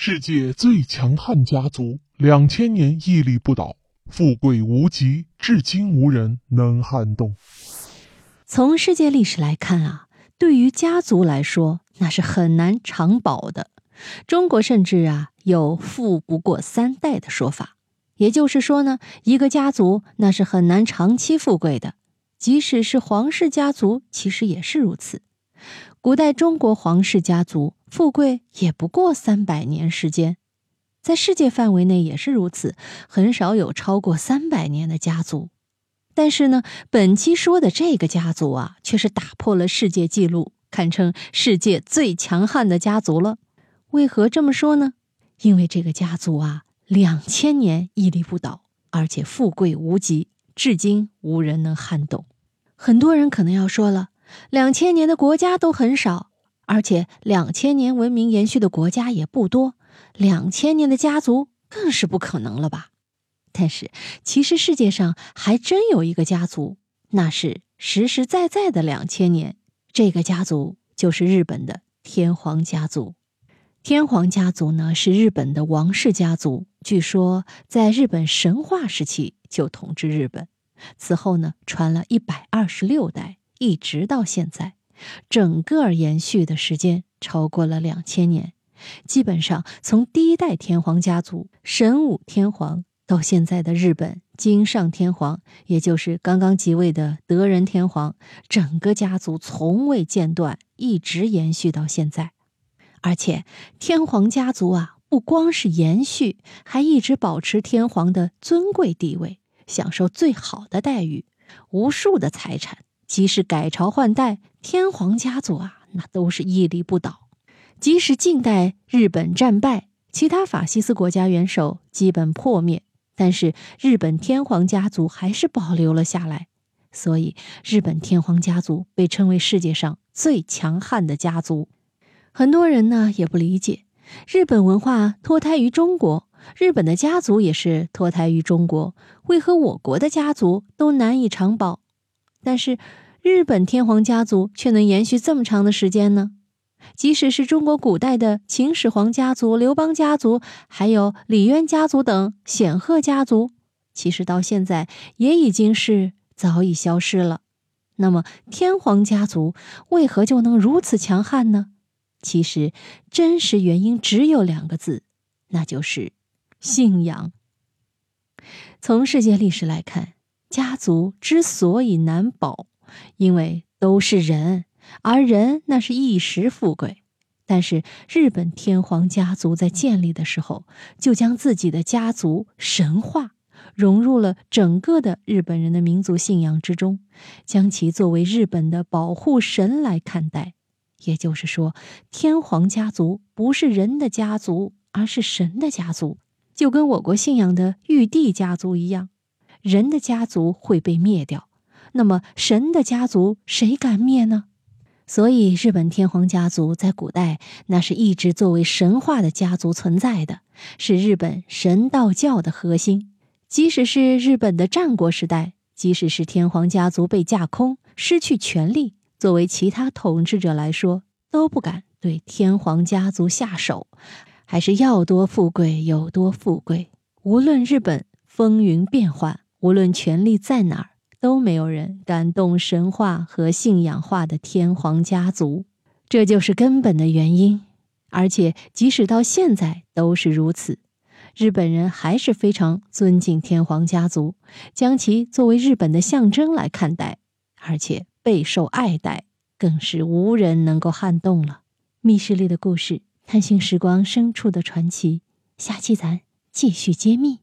世界最强悍家族，两千年屹立不倒，富贵无极，至今无人能撼动。从世界历史来看啊，对于家族来说，那是很难长保的。中国甚至啊有“富不过三代”的说法，也就是说呢，一个家族那是很难长期富贵的。即使是皇室家族，其实也是如此。古代中国皇室家族富贵也不过三百年时间，在世界范围内也是如此，很少有超过三百年的家族。但是呢，本期说的这个家族啊，却是打破了世界纪录，堪称世界最强悍的家族了。为何这么说呢？因为这个家族啊，两千年屹立不倒，而且富贵无极，至今无人能撼动。很多人可能要说了。两千年的国家都很少，而且两千年文明延续的国家也不多，两千年的家族更是不可能了吧？但是，其实世界上还真有一个家族，那是实实在在的两千年。这个家族就是日本的天皇家族。天皇家族呢，是日本的王室家族，据说在日本神话时期就统治日本，此后呢，传了一百二十六代。一直到现在，整个延续的时间超过了两千年。基本上从第一代天皇家族神武天皇到现在的日本金上天皇，也就是刚刚即位的德仁天皇，整个家族从未间断，一直延续到现在。而且天皇家族啊，不光是延续，还一直保持天皇的尊贵地位，享受最好的待遇，无数的财产。即使改朝换代，天皇家族啊，那都是屹立不倒。即使近代日本战败，其他法西斯国家元首基本破灭，但是日本天皇家族还是保留了下来。所以，日本天皇家族被称为世界上最强悍的家族。很多人呢也不理解，日本文化脱胎于中国，日本的家族也是脱胎于中国，为何我国的家族都难以长保？但是，日本天皇家族却能延续这么长的时间呢？即使是中国古代的秦始皇家族、刘邦家族，还有李渊家族等显赫家族，其实到现在也已经是早已消失了。那么，天皇家族为何就能如此强悍呢？其实，真实原因只有两个字，那就是信仰。从世界历史来看。家族之所以难保，因为都是人，而人那是一时富贵。但是日本天皇家族在建立的时候，就将自己的家族神化，融入了整个的日本人的民族信仰之中，将其作为日本的保护神来看待。也就是说，天皇家族不是人的家族，而是神的家族，就跟我国信仰的玉帝家族一样。人的家族会被灭掉，那么神的家族谁敢灭呢？所以，日本天皇家族在古代那是一直作为神话的家族存在的，是日本神道教的核心。即使是日本的战国时代，即使是天皇家族被架空、失去权力，作为其他统治者来说，都不敢对天皇家族下手，还是要多富贵有多富贵。无论日本风云变幻。无论权力在哪儿，都没有人敢动神话和信仰化的天皇家族，这就是根本的原因。而且，即使到现在都是如此，日本人还是非常尊敬天皇家族，将其作为日本的象征来看待，而且备受爱戴，更是无人能够撼动了。密室里的故事，探寻时光深处的传奇，下期咱继续揭秘。